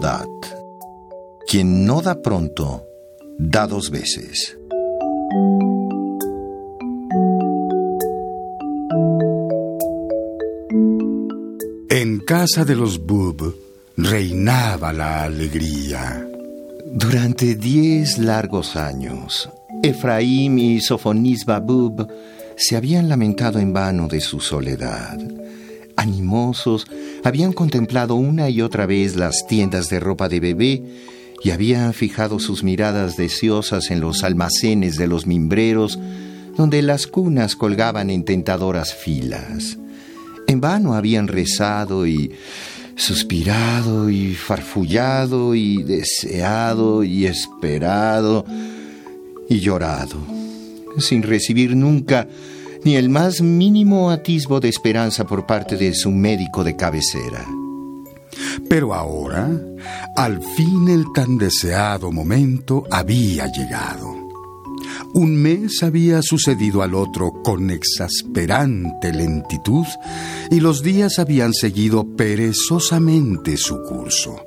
Dat. Quien no da pronto, da dos veces. En casa de los Bub reinaba la alegría. Durante diez largos años, Efraín y Sofonisba Bub se habían lamentado en vano de su soledad. Animosos, habían contemplado una y otra vez las tiendas de ropa de bebé y habían fijado sus miradas deseosas en los almacenes de los mimbreros, donde las cunas colgaban en tentadoras filas. En vano habían rezado y suspirado y farfullado y deseado y esperado y llorado, sin recibir nunca ni el más mínimo atisbo de esperanza por parte de su médico de cabecera. Pero ahora, al fin el tan deseado momento había llegado. Un mes había sucedido al otro con exasperante lentitud y los días habían seguido perezosamente su curso.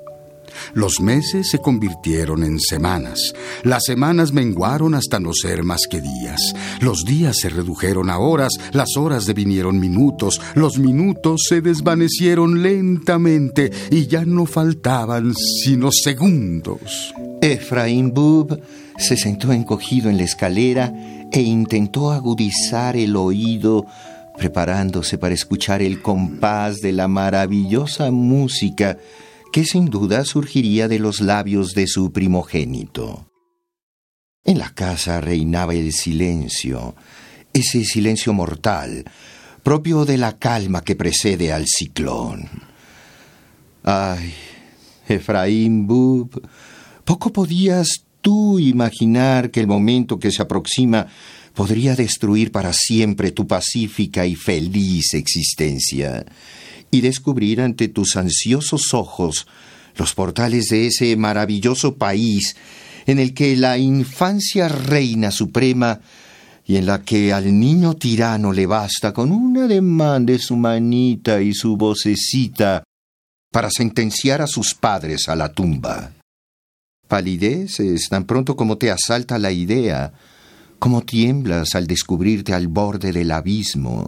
Los meses se convirtieron en semanas, las semanas menguaron hasta no ser más que días, los días se redujeron a horas, las horas devinieron minutos, los minutos se desvanecieron lentamente y ya no faltaban sino segundos. Efraín Bub se sentó encogido en la escalera e intentó agudizar el oído preparándose para escuchar el compás de la maravillosa música que sin duda surgiría de los labios de su primogénito. En la casa reinaba el silencio, ese silencio mortal, propio de la calma que precede al ciclón. Ay, Efraín Bub, poco podías tú imaginar que el momento que se aproxima podría destruir para siempre tu pacífica y feliz existencia y descubrir ante tus ansiosos ojos los portales de ese maravilloso país en el que la infancia reina suprema y en la que al niño tirano le basta con un ademán de su manita y su vocecita para sentenciar a sus padres a la tumba. Palideces tan pronto como te asalta la idea, como tiemblas al descubrirte al borde del abismo,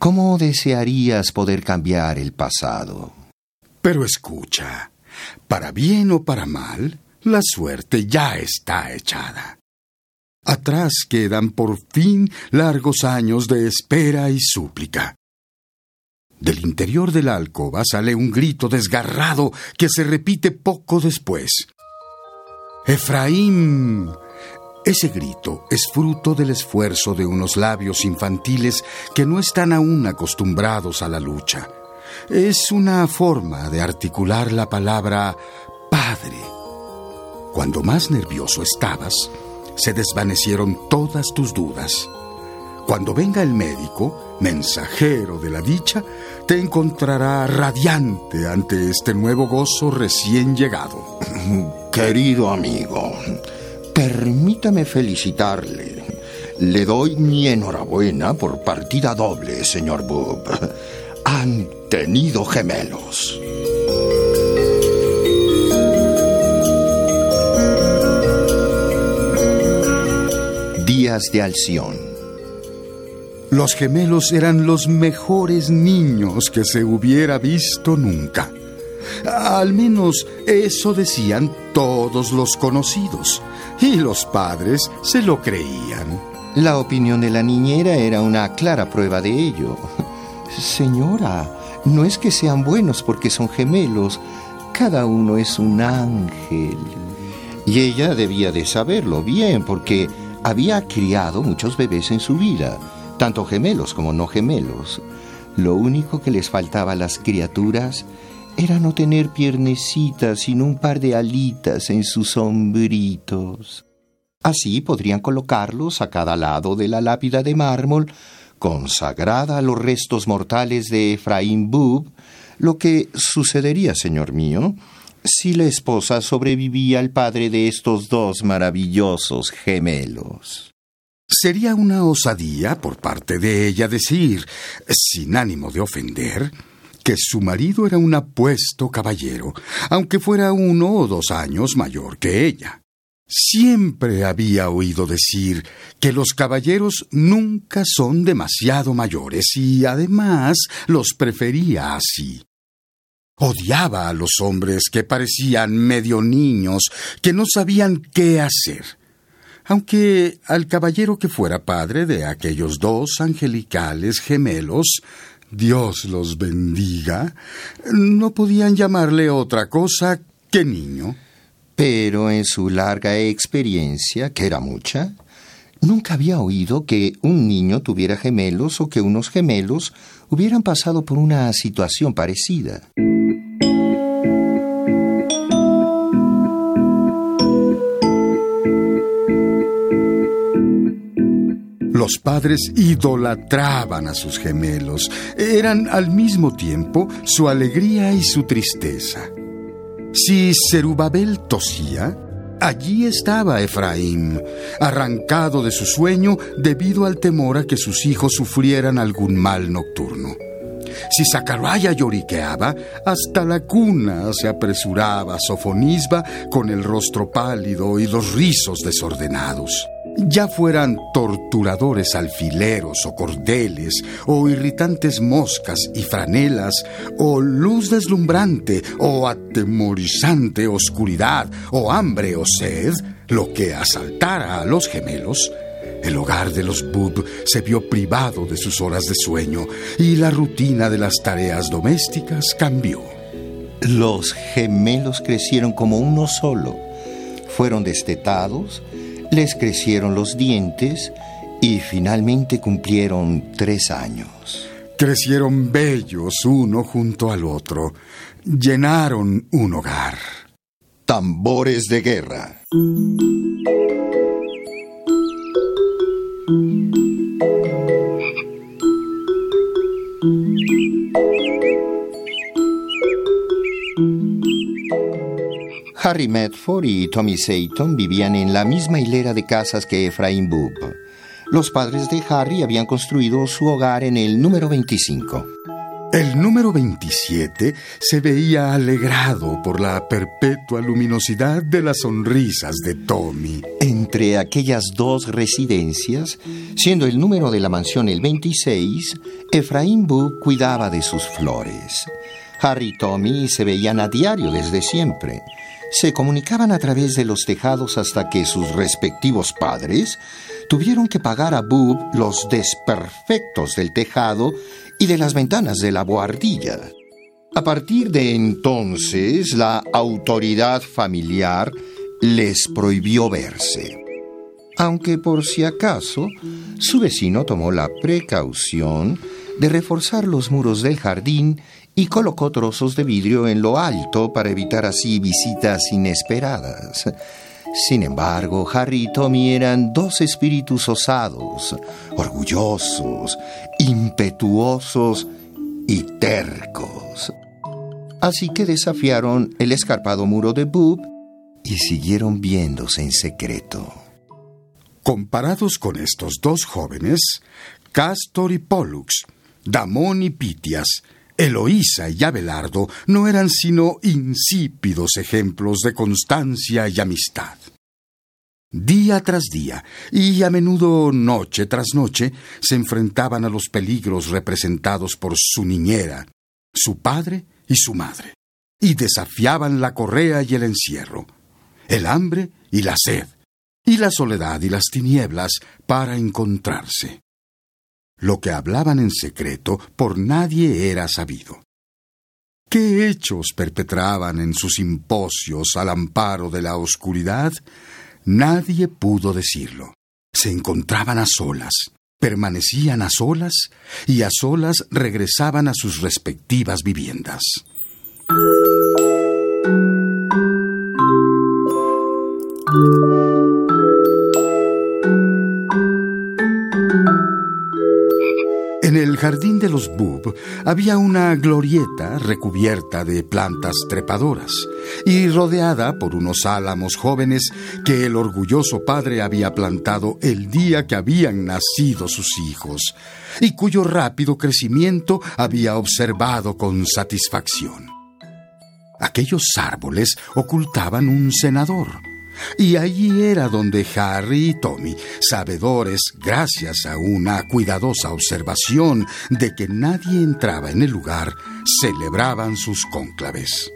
¿Cómo desearías poder cambiar el pasado? Pero escucha, para bien o para mal, la suerte ya está echada. Atrás quedan por fin largos años de espera y súplica. Del interior de la alcoba sale un grito desgarrado que se repite poco después. Efraín, ese grito es fruto del esfuerzo de unos labios infantiles que no están aún acostumbrados a la lucha. Es una forma de articular la palabra padre. Cuando más nervioso estabas, se desvanecieron todas tus dudas. Cuando venga el médico, mensajero de la dicha, te encontrará radiante ante este nuevo gozo recién llegado. Querido amigo, Permítame felicitarle. Le doy mi enhorabuena por partida doble, señor Bub. Han tenido gemelos. Días de Alción. Los gemelos eran los mejores niños que se hubiera visto nunca. Al menos eso decían todos los conocidos y los padres se lo creían. La opinión de la niñera era una clara prueba de ello. Señora, No es que sean buenos porque son gemelos, cada uno es un ángel. Y ella debía de saberlo bien porque había criado muchos bebés en su vida, tanto gemelos como no gemelos. Lo único que les faltaba a las criaturas era no tener piernecitas, sino un par de alitas en sus hombritos. Así podrían colocarlos a cada lado de la lápida de mármol, consagrada a los restos mortales de Efraín Bub, lo que sucedería, señor mío, si la esposa sobrevivía al padre de estos dos maravillosos gemelos. Sería una osadía por parte de ella decir, sin ánimo de ofender, que su marido era un apuesto caballero, aunque fuera uno o dos años mayor que ella. Siempre había oído decir que los caballeros nunca son demasiado mayores y además los prefería así. Odiaba a los hombres que parecían medio niños, que no sabían qué hacer. Aunque al caballero que fuera padre de aquellos dos angelicales gemelos, Dios los bendiga, no podían llamarle otra cosa que niño. Pero en su larga experiencia, que era mucha, nunca había oído que un niño tuviera gemelos o que unos gemelos hubieran pasado por una situación parecida. Padres idolatraban a sus gemelos. Eran al mismo tiempo su alegría y su tristeza. Si Zerubabel tosía, allí estaba Efraín, arrancado de su sueño debido al temor a que sus hijos sufrieran algún mal nocturno. Si Zacaraya lloriqueaba, hasta la cuna se apresuraba Sofonisba con el rostro pálido y los rizos desordenados ya fueran torturadores alfileros o cordeles, o irritantes moscas y franelas, o luz deslumbrante, o atemorizante oscuridad, o hambre o sed, lo que asaltara a los gemelos, el hogar de los Bub se vio privado de sus horas de sueño y la rutina de las tareas domésticas cambió. Los gemelos crecieron como uno solo. Fueron destetados, les crecieron los dientes y finalmente cumplieron tres años. Crecieron bellos uno junto al otro, llenaron un hogar. Tambores de guerra. Harry Medford y Tommy Sayton vivían en la misma hilera de casas que Efraín Boop. Los padres de Harry habían construido su hogar en el número 25. El número 27 se veía alegrado por la perpetua luminosidad de las sonrisas de Tommy. Entre aquellas dos residencias, siendo el número de la mansión el 26, Efraín Boop cuidaba de sus flores. Harry y Tommy se veían a diario desde siempre se comunicaban a través de los tejados hasta que sus respectivos padres tuvieron que pagar a Boob los desperfectos del tejado y de las ventanas de la boardilla. A partir de entonces, la autoridad familiar les prohibió verse. Aunque por si acaso, su vecino tomó la precaución de reforzar los muros del jardín y colocó trozos de vidrio en lo alto para evitar así visitas inesperadas. Sin embargo, Harry y Tommy eran dos espíritus osados, orgullosos, impetuosos y tercos. Así que desafiaron el escarpado muro de Boob y siguieron viéndose en secreto. Comparados con estos dos jóvenes, Castor y Pollux, Damón y Pitias, Eloísa y Abelardo no eran sino insípidos ejemplos de constancia y amistad. Día tras día, y a menudo noche tras noche, se enfrentaban a los peligros representados por su niñera, su padre y su madre, y desafiaban la correa y el encierro, el hambre y la sed, y la soledad y las tinieblas para encontrarse. Lo que hablaban en secreto por nadie era sabido. ¿Qué hechos perpetraban en sus simposios al amparo de la oscuridad? Nadie pudo decirlo. Se encontraban a solas, permanecían a solas y a solas regresaban a sus respectivas viviendas. En el jardín de los Bub había una glorieta recubierta de plantas trepadoras y rodeada por unos álamos jóvenes que el orgulloso padre había plantado el día que habían nacido sus hijos y cuyo rápido crecimiento había observado con satisfacción. Aquellos árboles ocultaban un senador y allí era donde Harry y Tommy, sabedores, gracias a una cuidadosa observación de que nadie entraba en el lugar, celebraban sus cónclaves.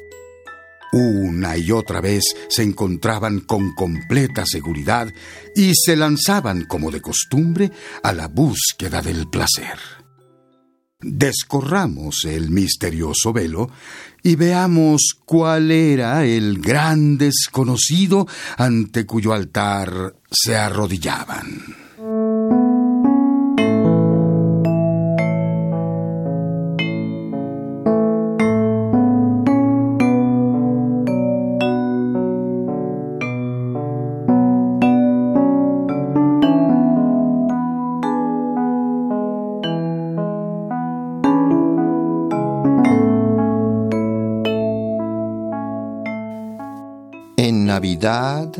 Una y otra vez se encontraban con completa seguridad y se lanzaban, como de costumbre, a la búsqueda del placer. Descorramos el misterioso velo y veamos cuál era el gran desconocido ante cuyo altar se arrodillaban. A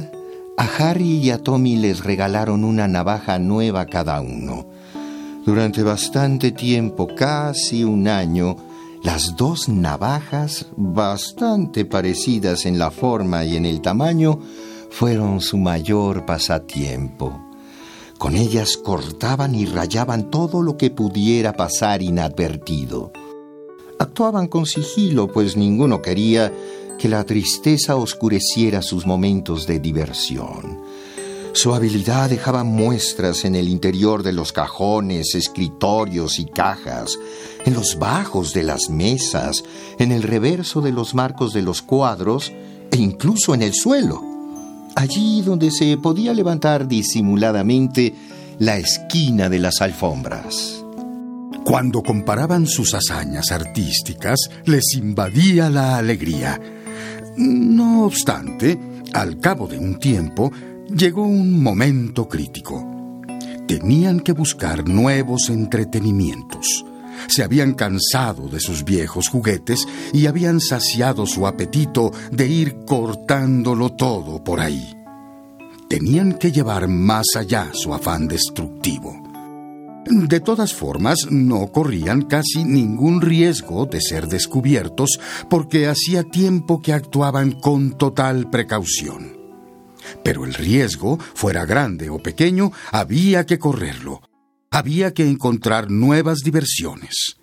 Harry y a Tommy les regalaron una navaja nueva cada uno. Durante bastante tiempo, casi un año, las dos navajas, bastante parecidas en la forma y en el tamaño, fueron su mayor pasatiempo. Con ellas cortaban y rayaban todo lo que pudiera pasar inadvertido. Actuaban con sigilo, pues ninguno quería que la tristeza oscureciera sus momentos de diversión. Su habilidad dejaba muestras en el interior de los cajones, escritorios y cajas, en los bajos de las mesas, en el reverso de los marcos de los cuadros e incluso en el suelo, allí donde se podía levantar disimuladamente la esquina de las alfombras. Cuando comparaban sus hazañas artísticas, les invadía la alegría no obstante, al cabo de un tiempo, llegó un momento crítico. Tenían que buscar nuevos entretenimientos. Se habían cansado de sus viejos juguetes y habían saciado su apetito de ir cortándolo todo por ahí. Tenían que llevar más allá su afán destructivo. De todas formas, no corrían casi ningún riesgo de ser descubiertos porque hacía tiempo que actuaban con total precaución. Pero el riesgo, fuera grande o pequeño, había que correrlo. Había que encontrar nuevas diversiones.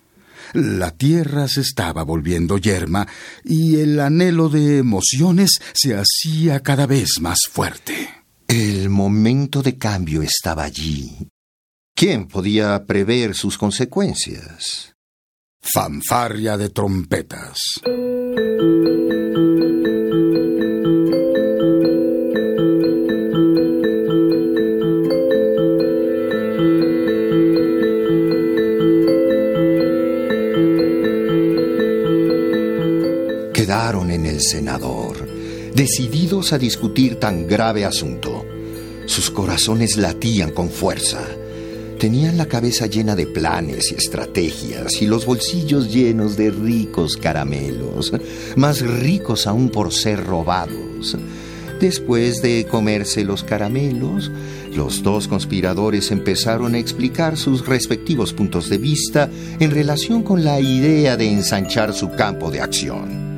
La tierra se estaba volviendo yerma y el anhelo de emociones se hacía cada vez más fuerte. El momento de cambio estaba allí, ¿Quién podía prever sus consecuencias? Fanfarria de trompetas. Quedaron en el senador, decididos a discutir tan grave asunto. Sus corazones latían con fuerza Tenían la cabeza llena de planes y estrategias y los bolsillos llenos de ricos caramelos, más ricos aún por ser robados. Después de comerse los caramelos, los dos conspiradores empezaron a explicar sus respectivos puntos de vista en relación con la idea de ensanchar su campo de acción.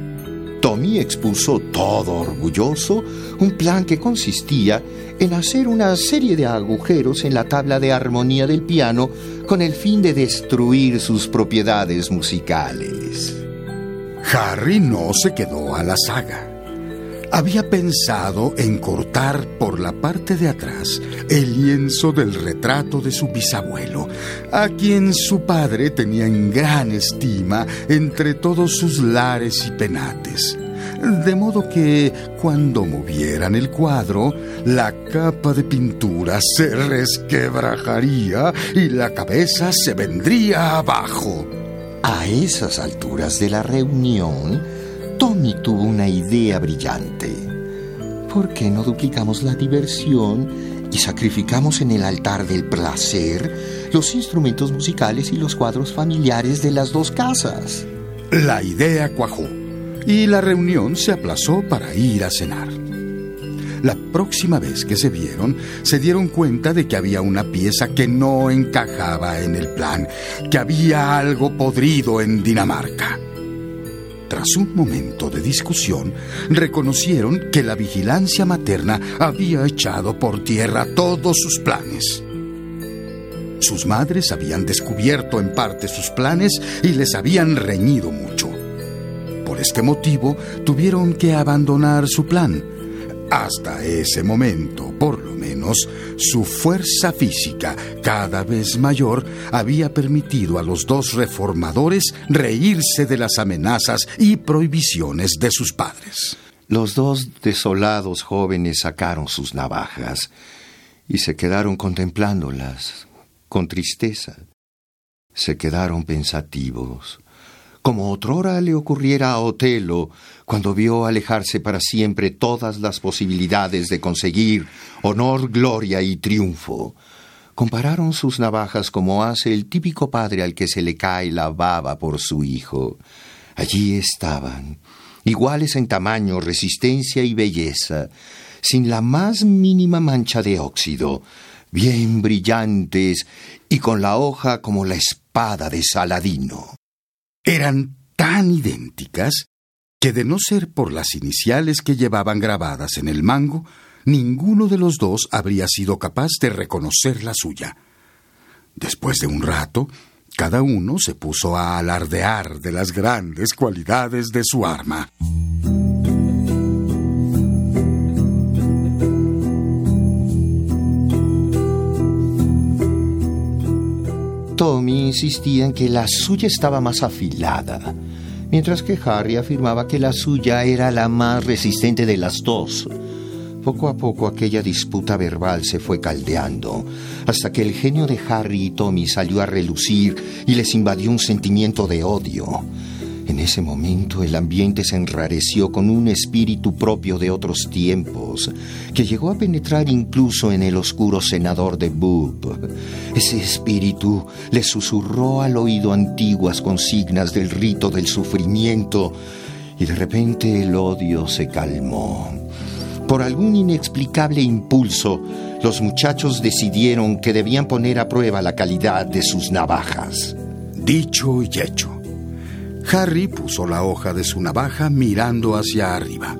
Tommy expuso todo orgulloso un plan que consistía en hacer una serie de agujeros en la tabla de armonía del piano con el fin de destruir sus propiedades musicales. Harry no se quedó a la saga. Había pensado en cortar por la parte de atrás el lienzo del retrato de su bisabuelo, a quien su padre tenía en gran estima entre todos sus lares y penates. De modo que cuando movieran el cuadro, la capa de pintura se resquebrajaría y la cabeza se vendría abajo. A esas alturas de la reunión, Tommy tuvo una idea brillante. ¿Por qué no duplicamos la diversión y sacrificamos en el altar del placer los instrumentos musicales y los cuadros familiares de las dos casas? La idea cuajó y la reunión se aplazó para ir a cenar. La próxima vez que se vieron, se dieron cuenta de que había una pieza que no encajaba en el plan, que había algo podrido en Dinamarca. Tras un momento de discusión, reconocieron que la vigilancia materna había echado por tierra todos sus planes. Sus madres habían descubierto en parte sus planes y les habían reñido mucho. Por este motivo, tuvieron que abandonar su plan. Hasta ese momento, por lo menos, su fuerza física, cada vez mayor, había permitido a los dos reformadores reírse de las amenazas y prohibiciones de sus padres. Los dos desolados jóvenes sacaron sus navajas y se quedaron contemplándolas con tristeza. Se quedaron pensativos como otrora le ocurriera a Otelo cuando vio alejarse para siempre todas las posibilidades de conseguir honor, gloria y triunfo. Compararon sus navajas como hace el típico padre al que se le cae la baba por su hijo. Allí estaban, iguales en tamaño, resistencia y belleza, sin la más mínima mancha de óxido, bien brillantes y con la hoja como la espada de Saladino eran tan idénticas que de no ser por las iniciales que llevaban grabadas en el mango, ninguno de los dos habría sido capaz de reconocer la suya. Después de un rato, cada uno se puso a alardear de las grandes cualidades de su arma. Tommy insistía en que la suya estaba más afilada, mientras que Harry afirmaba que la suya era la más resistente de las dos. Poco a poco aquella disputa verbal se fue caldeando, hasta que el genio de Harry y Tommy salió a relucir y les invadió un sentimiento de odio. En ese momento el ambiente se enrareció con un espíritu propio de otros tiempos, que llegó a penetrar incluso en el oscuro senador de Boop. Ese espíritu le susurró al oído antiguas consignas del rito del sufrimiento, y de repente el odio se calmó. Por algún inexplicable impulso, los muchachos decidieron que debían poner a prueba la calidad de sus navajas. Dicho y hecho. Harry puso la hoja de su navaja mirando hacia arriba.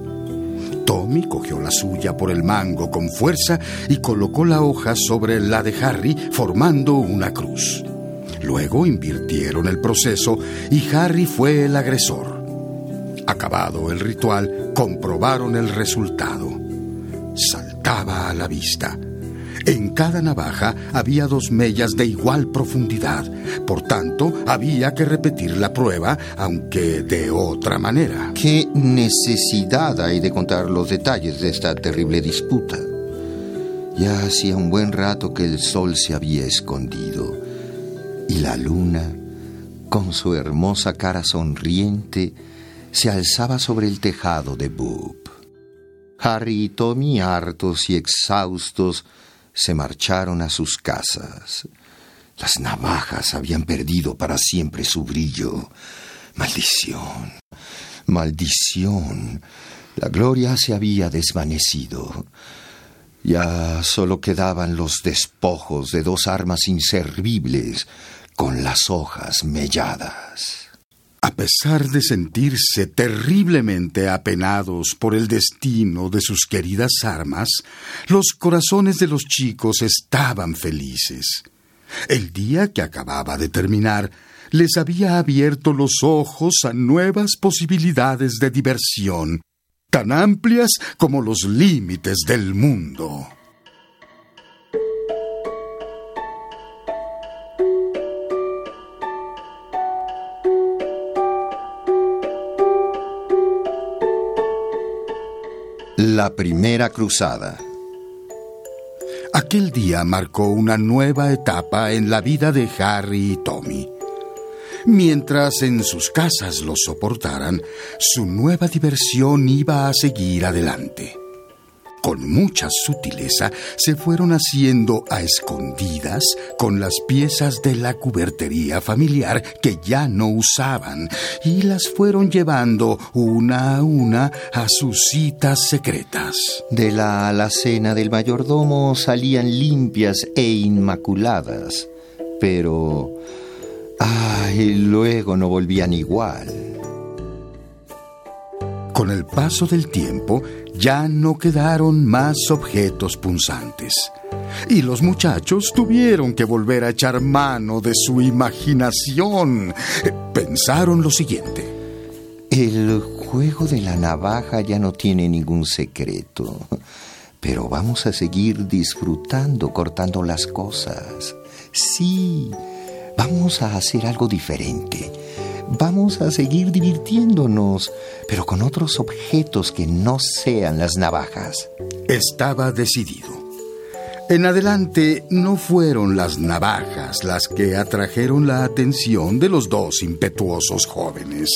Tommy cogió la suya por el mango con fuerza y colocó la hoja sobre la de Harry formando una cruz. Luego invirtieron el proceso y Harry fue el agresor. Acabado el ritual, comprobaron el resultado. Saltaba a la vista. En cada navaja había dos mellas de igual profundidad. Por tanto, había que repetir la prueba, aunque de otra manera. ¿Qué necesidad hay de contar los detalles de esta terrible disputa? Ya hacía un buen rato que el sol se había escondido y la luna, con su hermosa cara sonriente, se alzaba sobre el tejado de Boop. Harry y Tommy, hartos y exhaustos, se marcharon a sus casas. Las navajas habían perdido para siempre su brillo. Maldición, maldición. La gloria se había desvanecido. Ya solo quedaban los despojos de dos armas inservibles con las hojas melladas. A pesar de sentirse terriblemente apenados por el destino de sus queridas armas, los corazones de los chicos estaban felices. El día que acababa de terminar les había abierto los ojos a nuevas posibilidades de diversión, tan amplias como los límites del mundo. La primera cruzada. Aquel día marcó una nueva etapa en la vida de Harry y Tommy. Mientras en sus casas los soportaran, su nueva diversión iba a seguir adelante. Con mucha sutileza se fueron haciendo a escondidas con las piezas de la cubertería familiar que ya no usaban y las fueron llevando una a una a sus citas secretas. De la alacena del mayordomo salían limpias e inmaculadas, pero Ay, luego no volvían igual. Con el paso del tiempo ya no quedaron más objetos punzantes. Y los muchachos tuvieron que volver a echar mano de su imaginación. Pensaron lo siguiente. El juego de la navaja ya no tiene ningún secreto, pero vamos a seguir disfrutando cortando las cosas. Sí, Vamos a hacer algo diferente. Vamos a seguir divirtiéndonos, pero con otros objetos que no sean las navajas. Estaba decidido. En adelante no fueron las navajas las que atrajeron la atención de los dos impetuosos jóvenes.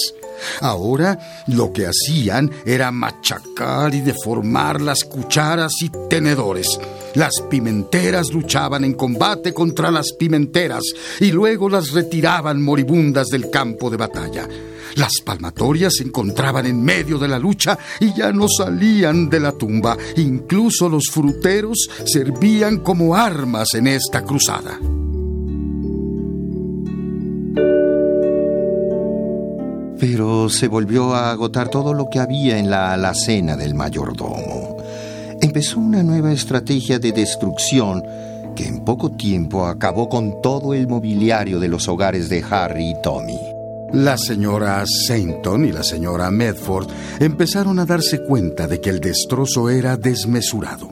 Ahora lo que hacían era machacar y deformar las cucharas y tenedores. Las pimenteras luchaban en combate contra las pimenteras y luego las retiraban moribundas del campo de batalla. Las palmatorias se encontraban en medio de la lucha y ya no salían de la tumba. Incluso los fruteros servían como armas en esta cruzada. Pero se volvió a agotar todo lo que había en la alacena del mayordomo. Empezó una nueva estrategia de destrucción que en poco tiempo acabó con todo el mobiliario de los hogares de Harry y Tommy. La señora Sainton y la señora Medford empezaron a darse cuenta de que el destrozo era desmesurado.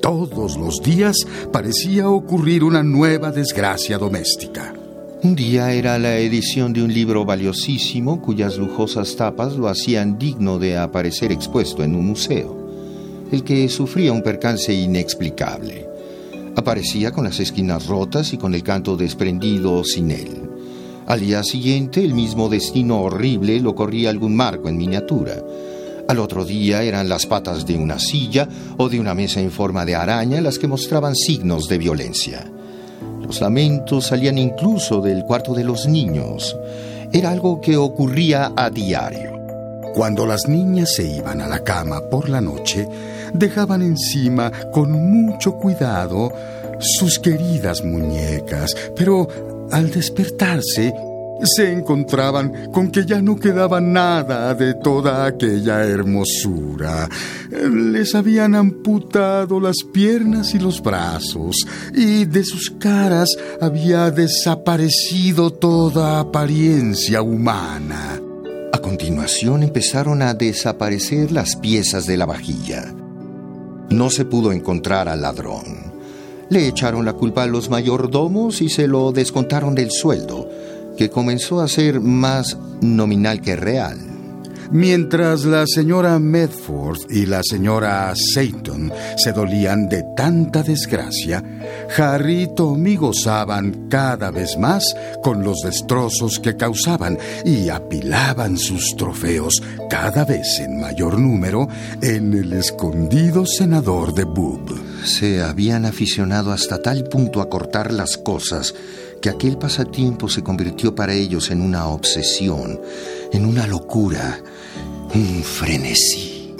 Todos los días parecía ocurrir una nueva desgracia doméstica. Un día era la edición de un libro valiosísimo cuyas lujosas tapas lo hacían digno de aparecer expuesto en un museo, el que sufría un percance inexplicable. Aparecía con las esquinas rotas y con el canto desprendido sin él. Al día siguiente el mismo destino horrible lo corría algún marco en miniatura. Al otro día eran las patas de una silla o de una mesa en forma de araña las que mostraban signos de violencia. Los lamentos salían incluso del cuarto de los niños. Era algo que ocurría a diario. Cuando las niñas se iban a la cama por la noche, dejaban encima con mucho cuidado sus queridas muñecas, pero al despertarse se encontraban con que ya no quedaba nada de toda aquella hermosura. Les habían amputado las piernas y los brazos, y de sus caras había desaparecido toda apariencia humana. A continuación empezaron a desaparecer las piezas de la vajilla. No se pudo encontrar al ladrón. Le echaron la culpa a los mayordomos y se lo descontaron del sueldo que comenzó a ser más nominal que real. Mientras la señora Medford y la señora Seyton se dolían de tanta desgracia, Harry y Tommy gozaban cada vez más con los destrozos que causaban y apilaban sus trofeos cada vez en mayor número en el escondido senador de Boob. Se habían aficionado hasta tal punto a cortar las cosas que aquel pasatiempo se convirtió para ellos en una obsesión, en una locura, un frenesí.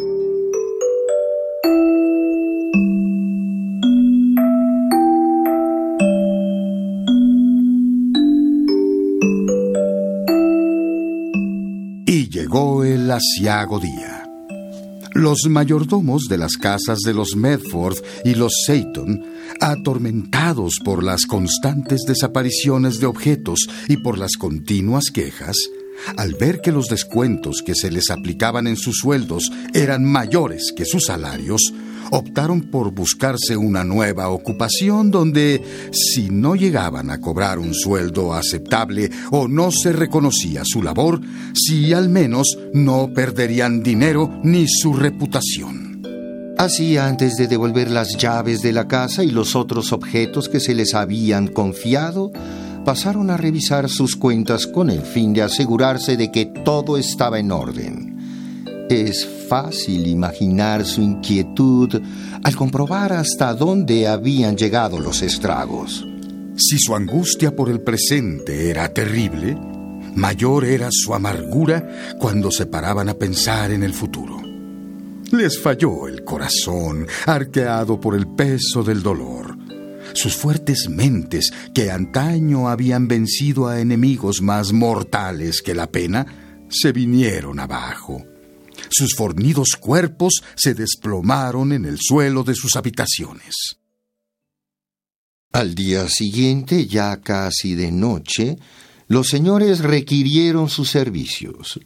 Y llegó el asiago día. Los mayordomos de las casas de los Medford y los Seyton, atormentados por las constantes desapariciones de objetos y por las continuas quejas, al ver que los descuentos que se les aplicaban en sus sueldos eran mayores que sus salarios, optaron por buscarse una nueva ocupación donde, si no llegaban a cobrar un sueldo aceptable o no se reconocía su labor, si al menos no perderían dinero ni su reputación. Así, antes de devolver las llaves de la casa y los otros objetos que se les habían confiado, pasaron a revisar sus cuentas con el fin de asegurarse de que todo estaba en orden. Es fácil imaginar su inquietud al comprobar hasta dónde habían llegado los estragos. Si su angustia por el presente era terrible, mayor era su amargura cuando se paraban a pensar en el futuro. Les falló el corazón, arqueado por el peso del dolor. Sus fuertes mentes, que antaño habían vencido a enemigos más mortales que la pena, se vinieron abajo. Sus fornidos cuerpos se desplomaron en el suelo de sus habitaciones. Al día siguiente, ya casi de noche, los señores requirieron sus servicios.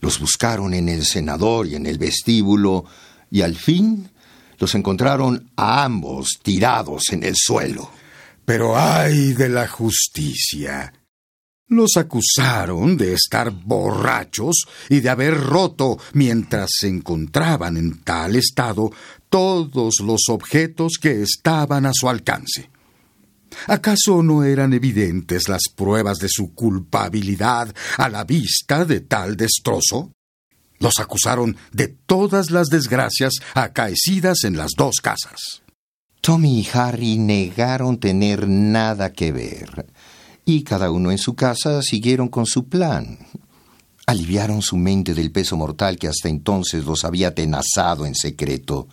Los buscaron en el senador y en el vestíbulo, y al fin los encontraron a ambos tirados en el suelo. Pero ay de la justicia. Los acusaron de estar borrachos y de haber roto, mientras se encontraban en tal estado, todos los objetos que estaban a su alcance. ¿Acaso no eran evidentes las pruebas de su culpabilidad a la vista de tal destrozo? Los acusaron de todas las desgracias acaecidas en las dos casas. Tommy y Harry negaron tener nada que ver, y cada uno en su casa siguieron con su plan. Aliviaron su mente del peso mortal que hasta entonces los había tenazado en secreto.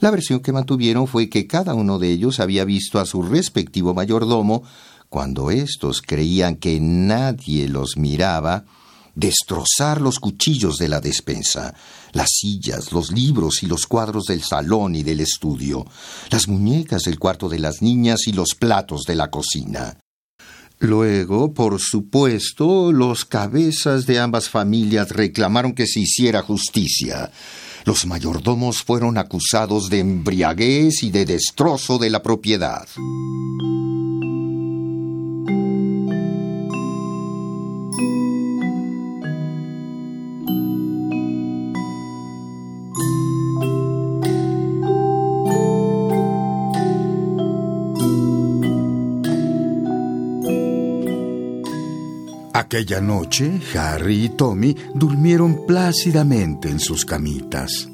La versión que mantuvieron fue que cada uno de ellos había visto a su respectivo mayordomo, cuando éstos creían que nadie los miraba, destrozar los cuchillos de la despensa, las sillas, los libros y los cuadros del salón y del estudio, las muñecas del cuarto de las niñas y los platos de la cocina. Luego, por supuesto, los cabezas de ambas familias reclamaron que se hiciera justicia. Los mayordomos fueron acusados de embriaguez y de destrozo de la propiedad. Aquella noche, Harry y Tommy durmieron plácidamente en sus camitas.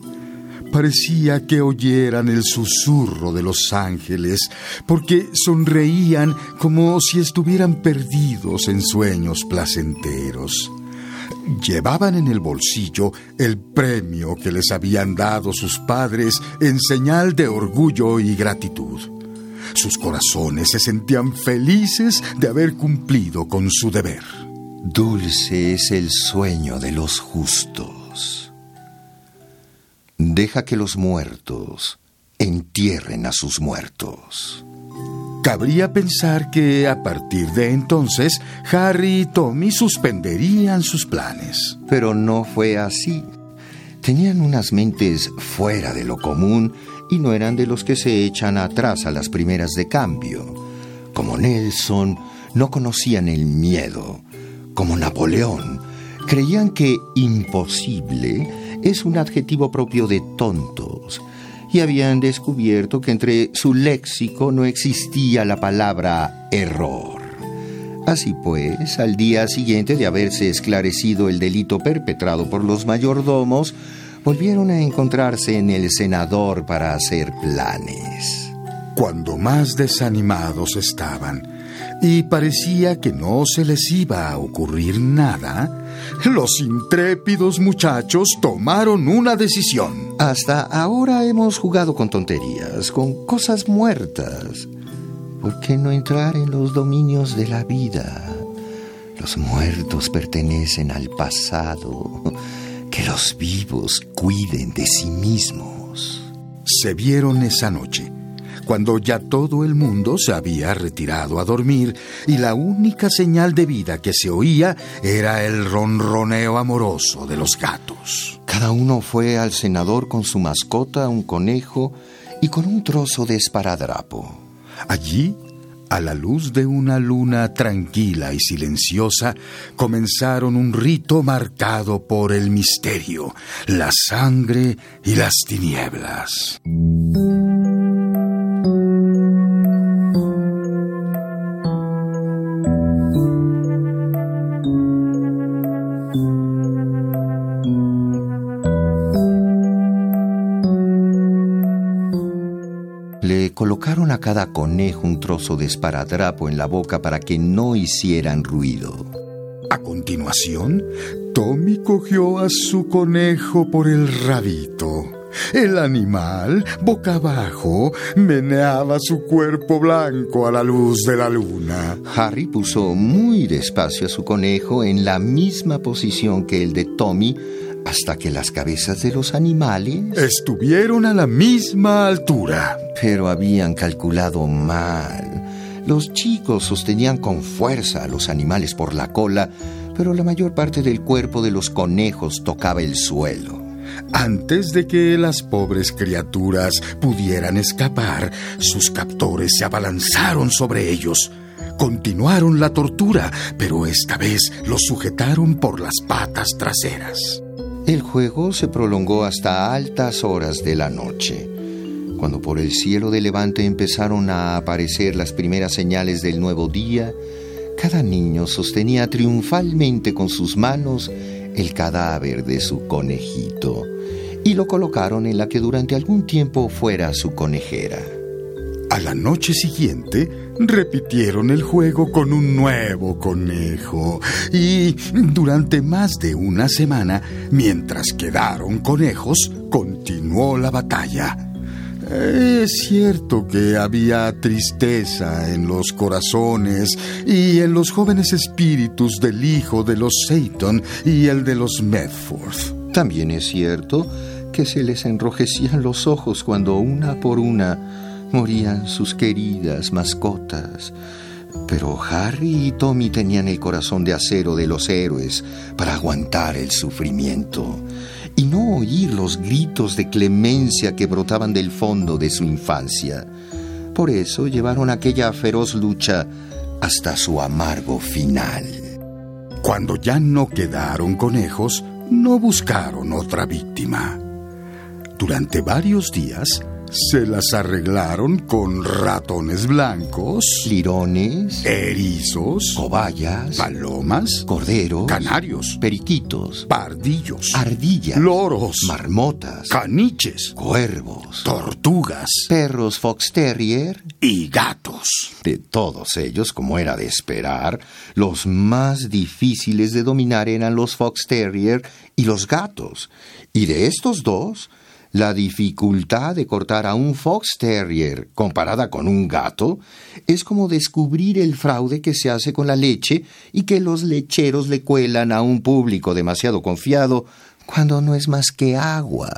Parecía que oyeran el susurro de los ángeles, porque sonreían como si estuvieran perdidos en sueños placenteros. Llevaban en el bolsillo el premio que les habían dado sus padres en señal de orgullo y gratitud. Sus corazones se sentían felices de haber cumplido con su deber. Dulce es el sueño de los justos. Deja que los muertos entierren a sus muertos. Cabría pensar que a partir de entonces Harry y Tommy suspenderían sus planes. Pero no fue así. Tenían unas mentes fuera de lo común y no eran de los que se echan atrás a las primeras de cambio. Como Nelson, no conocían el miedo como Napoleón, creían que imposible es un adjetivo propio de tontos y habían descubierto que entre su léxico no existía la palabra error. Así pues, al día siguiente de haberse esclarecido el delito perpetrado por los mayordomos, volvieron a encontrarse en el senador para hacer planes. Cuando más desanimados estaban, y parecía que no se les iba a ocurrir nada, los intrépidos muchachos tomaron una decisión. Hasta ahora hemos jugado con tonterías, con cosas muertas. ¿Por qué no entrar en los dominios de la vida? Los muertos pertenecen al pasado. Que los vivos cuiden de sí mismos. Se vieron esa noche cuando ya todo el mundo se había retirado a dormir y la única señal de vida que se oía era el ronroneo amoroso de los gatos. Cada uno fue al senador con su mascota, un conejo y con un trozo de esparadrapo. Allí a la luz de una luna tranquila y silenciosa, comenzaron un rito marcado por el misterio, la sangre y las tinieblas. Cada conejo un trozo de esparadrapo en la boca para que no hicieran ruido. A continuación, Tommy cogió a su conejo por el rabito. El animal, boca abajo, meneaba su cuerpo blanco a la luz de la luna. Harry puso muy despacio a su conejo en la misma posición que el de Tommy hasta que las cabezas de los animales estuvieron a la misma altura. Pero habían calculado mal. Los chicos sostenían con fuerza a los animales por la cola, pero la mayor parte del cuerpo de los conejos tocaba el suelo. Antes de que las pobres criaturas pudieran escapar, sus captores se abalanzaron sobre ellos. Continuaron la tortura, pero esta vez los sujetaron por las patas traseras. El juego se prolongó hasta altas horas de la noche. Cuando por el cielo de levante empezaron a aparecer las primeras señales del nuevo día, cada niño sostenía triunfalmente con sus manos el cadáver de su conejito y lo colocaron en la que durante algún tiempo fuera su conejera. A la noche siguiente repitieron el juego con un nuevo conejo y durante más de una semana, mientras quedaron conejos, continuó la batalla. Es cierto que había tristeza en los corazones y en los jóvenes espíritus del hijo de los Seyton y el de los Medford. También es cierto que se les enrojecían los ojos cuando una por una morían sus queridas mascotas. Pero Harry y Tommy tenían el corazón de acero de los héroes para aguantar el sufrimiento y no oír los gritos de clemencia que brotaban del fondo de su infancia. Por eso llevaron aquella feroz lucha hasta su amargo final. Cuando ya no quedaron conejos, no buscaron otra víctima. Durante varios días, se las arreglaron con ratones blancos, lirones, erizos, cobayas, palomas, corderos, canarios, periquitos, pardillos, ardillas, loros, marmotas, caniches, cuervos, tortugas, perros fox terrier. Y gatos. De todos ellos, como era de esperar, los más difíciles de dominar eran los fox terrier y los gatos. Y de estos dos, la dificultad de cortar a un fox terrier comparada con un gato es como descubrir el fraude que se hace con la leche y que los lecheros le cuelan a un público demasiado confiado cuando no es más que agua.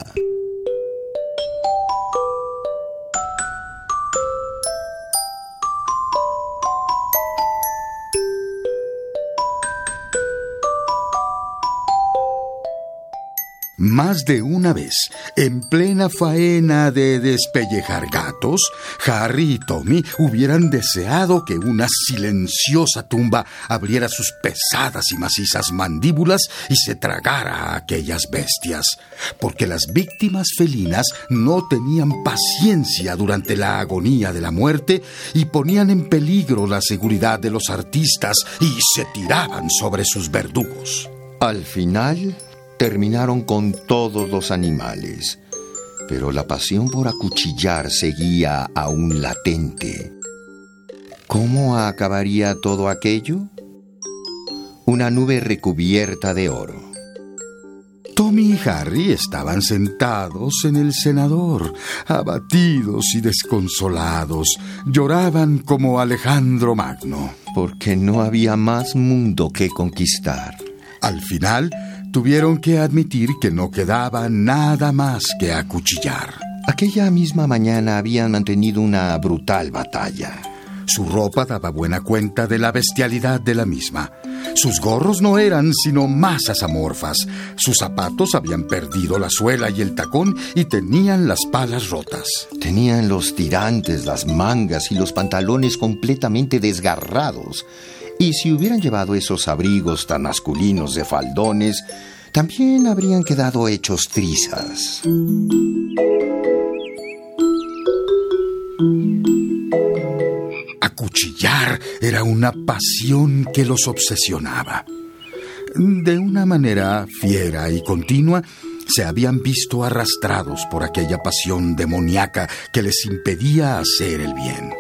Más de una vez, en plena faena de despellejar gatos, Harry y Tommy hubieran deseado que una silenciosa tumba abriera sus pesadas y macizas mandíbulas y se tragara a aquellas bestias, porque las víctimas felinas no tenían paciencia durante la agonía de la muerte y ponían en peligro la seguridad de los artistas y se tiraban sobre sus verdugos. Al final, terminaron con todos los animales, pero la pasión por acuchillar seguía aún latente. ¿Cómo acabaría todo aquello? Una nube recubierta de oro. Tommy y Harry estaban sentados en el cenador, abatidos y desconsolados. Lloraban como Alejandro Magno. Porque no había más mundo que conquistar. Al final, tuvieron que admitir que no quedaba nada más que acuchillar. Aquella misma mañana habían mantenido una brutal batalla. Su ropa daba buena cuenta de la bestialidad de la misma. Sus gorros no eran sino masas amorfas. Sus zapatos habían perdido la suela y el tacón y tenían las palas rotas. Tenían los tirantes, las mangas y los pantalones completamente desgarrados. Y si hubieran llevado esos abrigos tan masculinos de faldones, también habrían quedado hechos trizas. Acuchillar era una pasión que los obsesionaba. De una manera fiera y continua, se habían visto arrastrados por aquella pasión demoníaca que les impedía hacer el bien.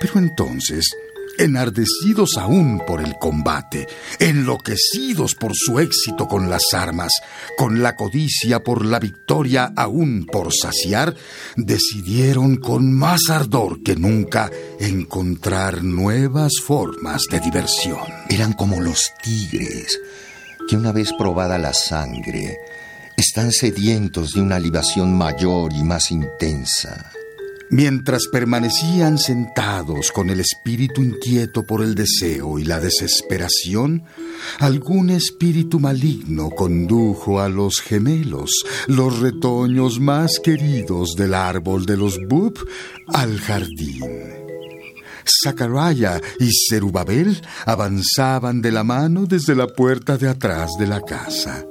Pero entonces enardecidos aún por el combate, enloquecidos por su éxito con las armas, con la codicia por la victoria aún por saciar, decidieron con más ardor que nunca encontrar nuevas formas de diversión. Eran como los tigres, que una vez probada la sangre, están sedientos de una libación mayor y más intensa. Mientras permanecían sentados con el espíritu inquieto por el deseo y la desesperación, algún espíritu maligno condujo a los gemelos, los retoños más queridos del árbol de los Bub, al jardín. Zacaraya y Zerubabel avanzaban de la mano desde la puerta de atrás de la casa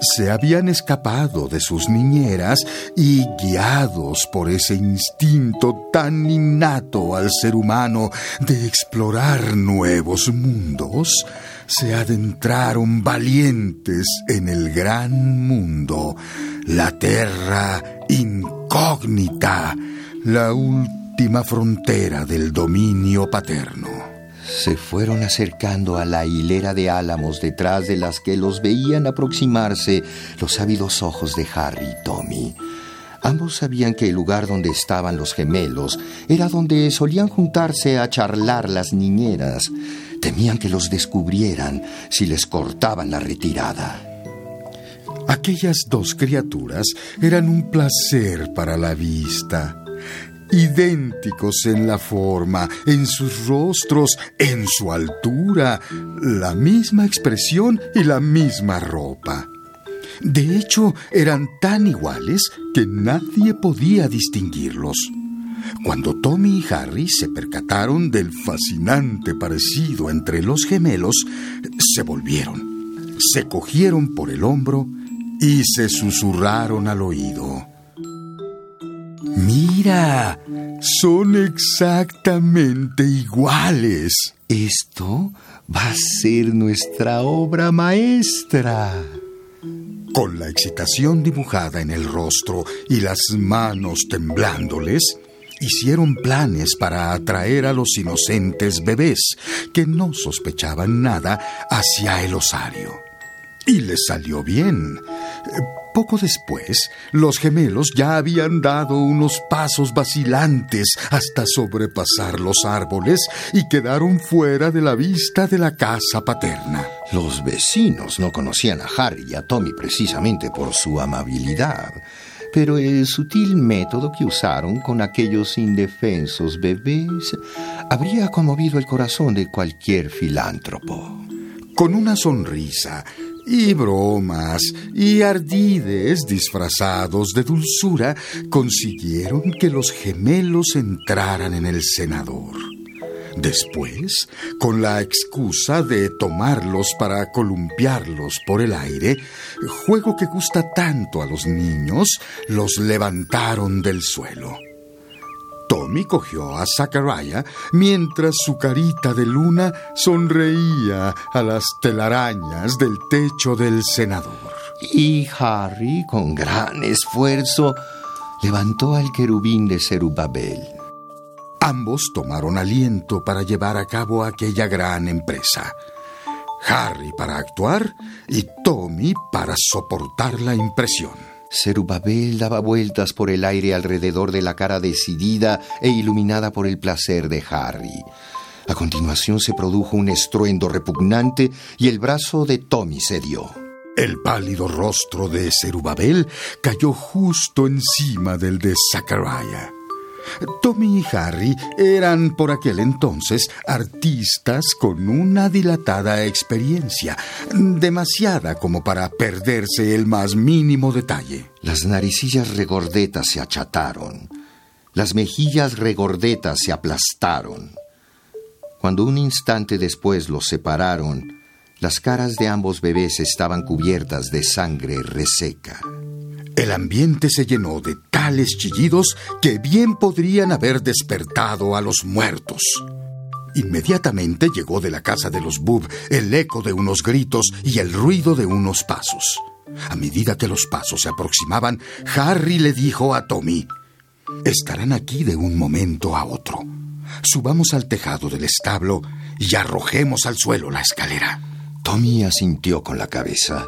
se habían escapado de sus niñeras y guiados por ese instinto tan innato al ser humano de explorar nuevos mundos, se adentraron valientes en el gran mundo, la tierra incógnita, la última frontera del dominio paterno se fueron acercando a la hilera de álamos detrás de las que los veían aproximarse los ávidos ojos de Harry y Tommy. Ambos sabían que el lugar donde estaban los gemelos era donde solían juntarse a charlar las niñeras. Temían que los descubrieran si les cortaban la retirada. Aquellas dos criaturas eran un placer para la vista idénticos en la forma, en sus rostros, en su altura, la misma expresión y la misma ropa. De hecho, eran tan iguales que nadie podía distinguirlos. Cuando Tommy y Harry se percataron del fascinante parecido entre los gemelos, se volvieron, se cogieron por el hombro y se susurraron al oído. Mira, son exactamente iguales. Esto va a ser nuestra obra maestra. Con la excitación dibujada en el rostro y las manos temblándoles, hicieron planes para atraer a los inocentes bebés que no sospechaban nada hacia el osario. Y les salió bien. Poco después, los gemelos ya habían dado unos pasos vacilantes hasta sobrepasar los árboles y quedaron fuera de la vista de la casa paterna. Los vecinos no conocían a Harry y a Tommy precisamente por su amabilidad, pero el sutil método que usaron con aquellos indefensos bebés habría conmovido el corazón de cualquier filántropo. Con una sonrisa, y bromas y ardides disfrazados de dulzura consiguieron que los gemelos entraran en el senador. Después, con la excusa de tomarlos para columpiarlos por el aire, juego que gusta tanto a los niños, los levantaron del suelo. Tommy cogió a Zachariah mientras su carita de luna sonreía a las telarañas del techo del senador. Y Harry, con gran esfuerzo, levantó al querubín de Zerubabel. Ambos tomaron aliento para llevar a cabo aquella gran empresa. Harry para actuar y Tommy para soportar la impresión. Zerubabel daba vueltas por el aire alrededor de la cara decidida e iluminada por el placer de Harry. A continuación se produjo un estruendo repugnante y el brazo de Tommy cedió. El pálido rostro de Zerubabel cayó justo encima del de Zachariah. Tommy y Harry eran por aquel entonces artistas con una dilatada experiencia, demasiada como para perderse el más mínimo detalle. Las naricillas regordetas se achataron, las mejillas regordetas se aplastaron. Cuando un instante después los separaron, las caras de ambos bebés estaban cubiertas de sangre reseca. El ambiente se llenó de tales chillidos que bien podrían haber despertado a los muertos. Inmediatamente llegó de la casa de los Bub el eco de unos gritos y el ruido de unos pasos. A medida que los pasos se aproximaban, Harry le dijo a Tommy, Estarán aquí de un momento a otro. Subamos al tejado del establo y arrojemos al suelo la escalera. Tommy asintió con la cabeza.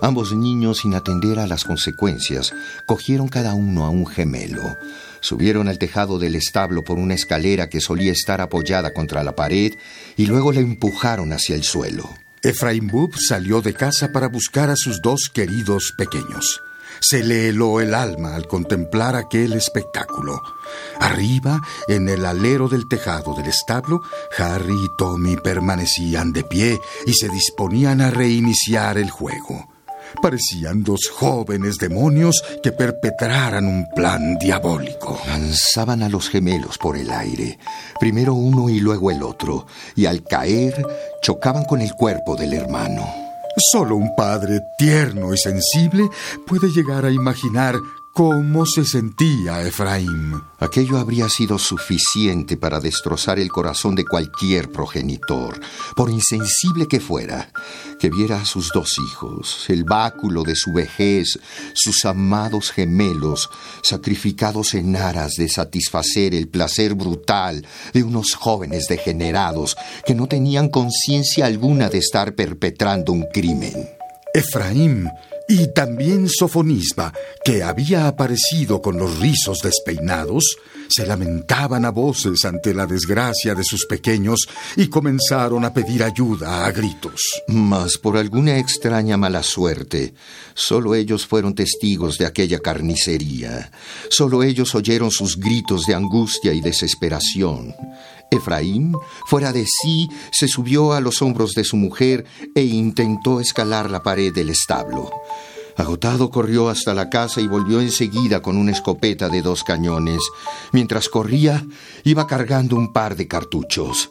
Ambos niños, sin atender a las consecuencias, cogieron cada uno a un gemelo. Subieron al tejado del establo por una escalera que solía estar apoyada contra la pared y luego la empujaron hacia el suelo. Efraín Bub salió de casa para buscar a sus dos queridos pequeños. Se le heló el alma al contemplar aquel espectáculo. Arriba, en el alero del tejado del establo, Harry y Tommy permanecían de pie y se disponían a reiniciar el juego. Parecían dos jóvenes demonios que perpetraran un plan diabólico. Lanzaban a los gemelos por el aire, primero uno y luego el otro, y al caer chocaban con el cuerpo del hermano. Solo un padre tierno y sensible puede llegar a imaginar cómo se sentía Efraín. Aquello habría sido suficiente para destrozar el corazón de cualquier progenitor, por insensible que fuera, que viera a sus dos hijos, el báculo de su vejez, sus amados gemelos, sacrificados en aras de satisfacer el placer brutal de unos jóvenes degenerados que no tenían conciencia alguna de estar perpetrando un crimen. Efraín y también Sofonisba, que había aparecido con los rizos despeinados, se lamentaban a voces ante la desgracia de sus pequeños y comenzaron a pedir ayuda a gritos. Mas por alguna extraña mala suerte, solo ellos fueron testigos de aquella carnicería. Solo ellos oyeron sus gritos de angustia y desesperación. Efraín, fuera de sí, se subió a los hombros de su mujer e intentó escalar la pared del establo. Agotado corrió hasta la casa y volvió enseguida con una escopeta de dos cañones. Mientras corría, iba cargando un par de cartuchos.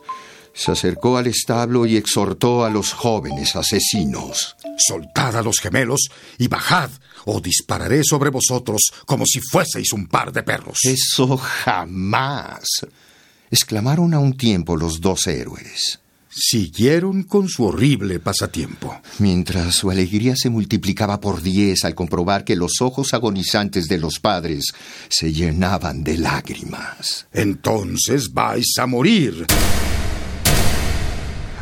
Se acercó al establo y exhortó a los jóvenes asesinos. Soltad a los gemelos y bajad, o dispararé sobre vosotros como si fueseis un par de perros. Eso jamás exclamaron a un tiempo los dos héroes. Siguieron con su horrible pasatiempo. Mientras su alegría se multiplicaba por diez al comprobar que los ojos agonizantes de los padres se llenaban de lágrimas. Entonces vais a morir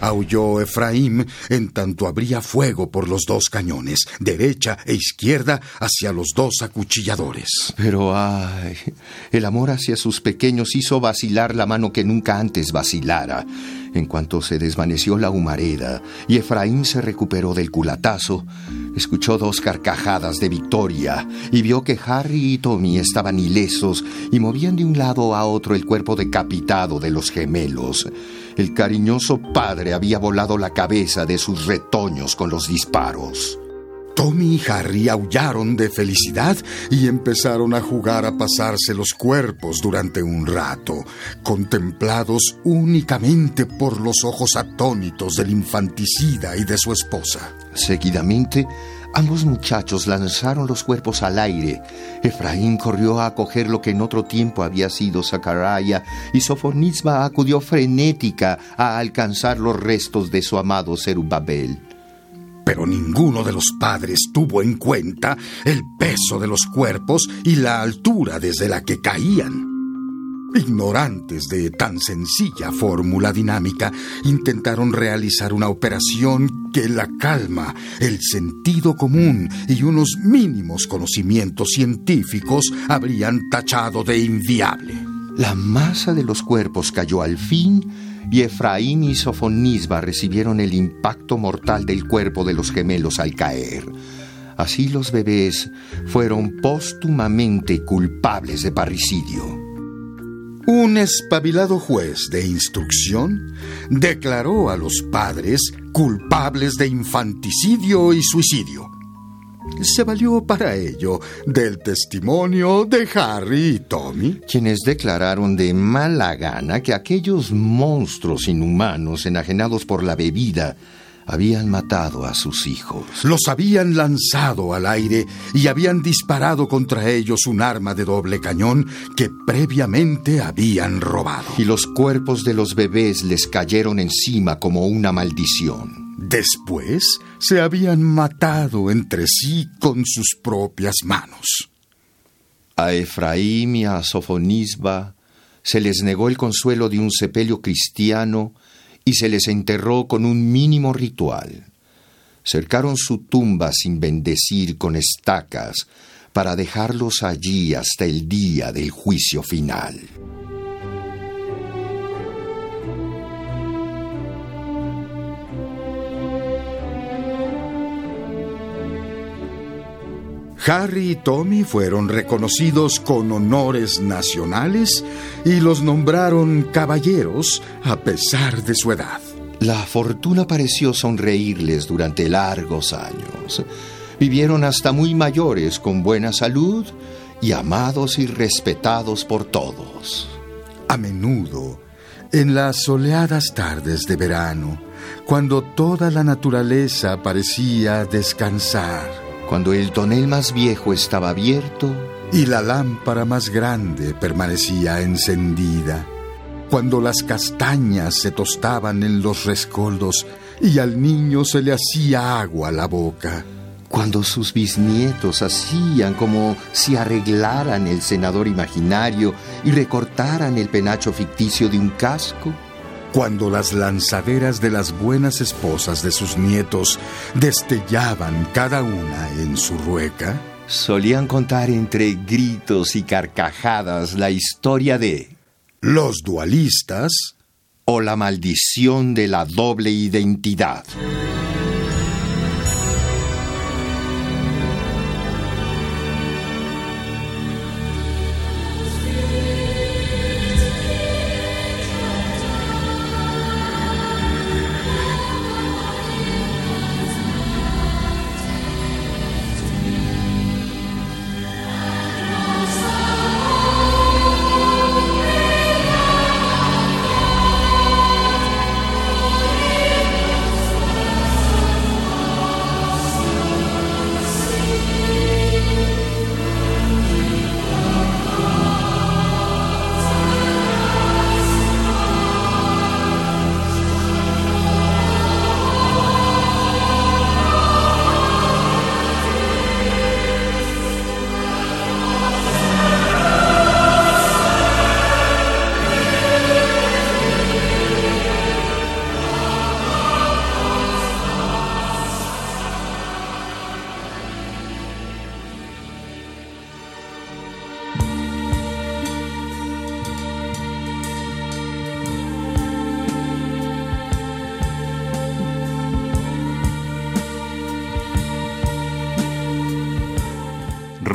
aulló Efraín en tanto abría fuego por los dos cañones, derecha e izquierda, hacia los dos acuchilladores. Pero ay, el amor hacia sus pequeños hizo vacilar la mano que nunca antes vacilara. En cuanto se desvaneció la humareda y Efraín se recuperó del culatazo, escuchó dos carcajadas de victoria y vio que Harry y Tommy estaban ilesos y movían de un lado a otro el cuerpo decapitado de los gemelos. El cariñoso padre había volado la cabeza de sus retoños con los disparos. Tommy y Harry aullaron de felicidad y empezaron a jugar a pasarse los cuerpos durante un rato, contemplados únicamente por los ojos atónitos del infanticida y de su esposa. Seguidamente, Ambos muchachos lanzaron los cuerpos al aire. Efraín corrió a coger lo que en otro tiempo había sido Zacaraya y Sofonisba acudió frenética a alcanzar los restos de su amado Zerubabel. Pero ninguno de los padres tuvo en cuenta el peso de los cuerpos y la altura desde la que caían. Ignorantes de tan sencilla fórmula dinámica, intentaron realizar una operación que la calma, el sentido común y unos mínimos conocimientos científicos habrían tachado de inviable. La masa de los cuerpos cayó al fin y Efraín y Sofonisba recibieron el impacto mortal del cuerpo de los gemelos al caer. Así los bebés fueron póstumamente culpables de parricidio. Un espabilado juez de instrucción declaró a los padres culpables de infanticidio y suicidio. Se valió para ello del testimonio de Harry y Tommy, quienes declararon de mala gana que aquellos monstruos inhumanos enajenados por la bebida habían matado a sus hijos. Los habían lanzado al aire y habían disparado contra ellos un arma de doble cañón que previamente habían robado. Y los cuerpos de los bebés les cayeron encima como una maldición. Después se habían matado entre sí con sus propias manos. A Efraín y a Sofonisba se les negó el consuelo de un sepelio cristiano y se les enterró con un mínimo ritual. Cercaron su tumba sin bendecir con estacas para dejarlos allí hasta el día del juicio final. Harry y Tommy fueron reconocidos con honores nacionales y los nombraron caballeros a pesar de su edad. La fortuna pareció sonreírles durante largos años. Vivieron hasta muy mayores con buena salud y amados y respetados por todos. A menudo, en las soleadas tardes de verano, cuando toda la naturaleza parecía descansar, cuando el tonel más viejo estaba abierto y la lámpara más grande permanecía encendida, cuando las castañas se tostaban en los rescoldos y al niño se le hacía agua a la boca, cuando sus bisnietos hacían como si arreglaran el senador imaginario y recortaran el penacho ficticio de un casco, cuando las lanzaderas de las buenas esposas de sus nietos destellaban cada una en su rueca, solían contar entre gritos y carcajadas la historia de los dualistas o la maldición de la doble identidad.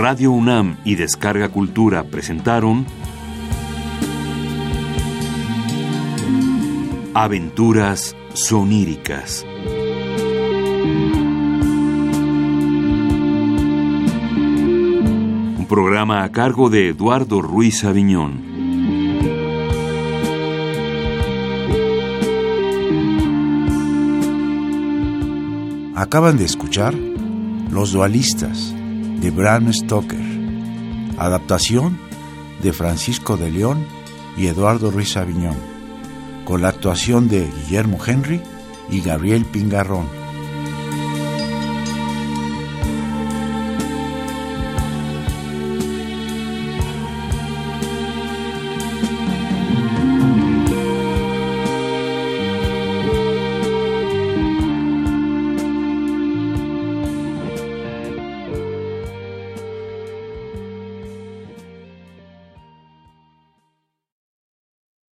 Radio UNAM y Descarga Cultura presentaron Aventuras soníricas. Un programa a cargo de Eduardo Ruiz Aviñón. Acaban de escuchar Los Dualistas de Bram Stoker. Adaptación de Francisco de León y Eduardo Ruiz Aviñón, con la actuación de Guillermo Henry y Gabriel Pingarrón.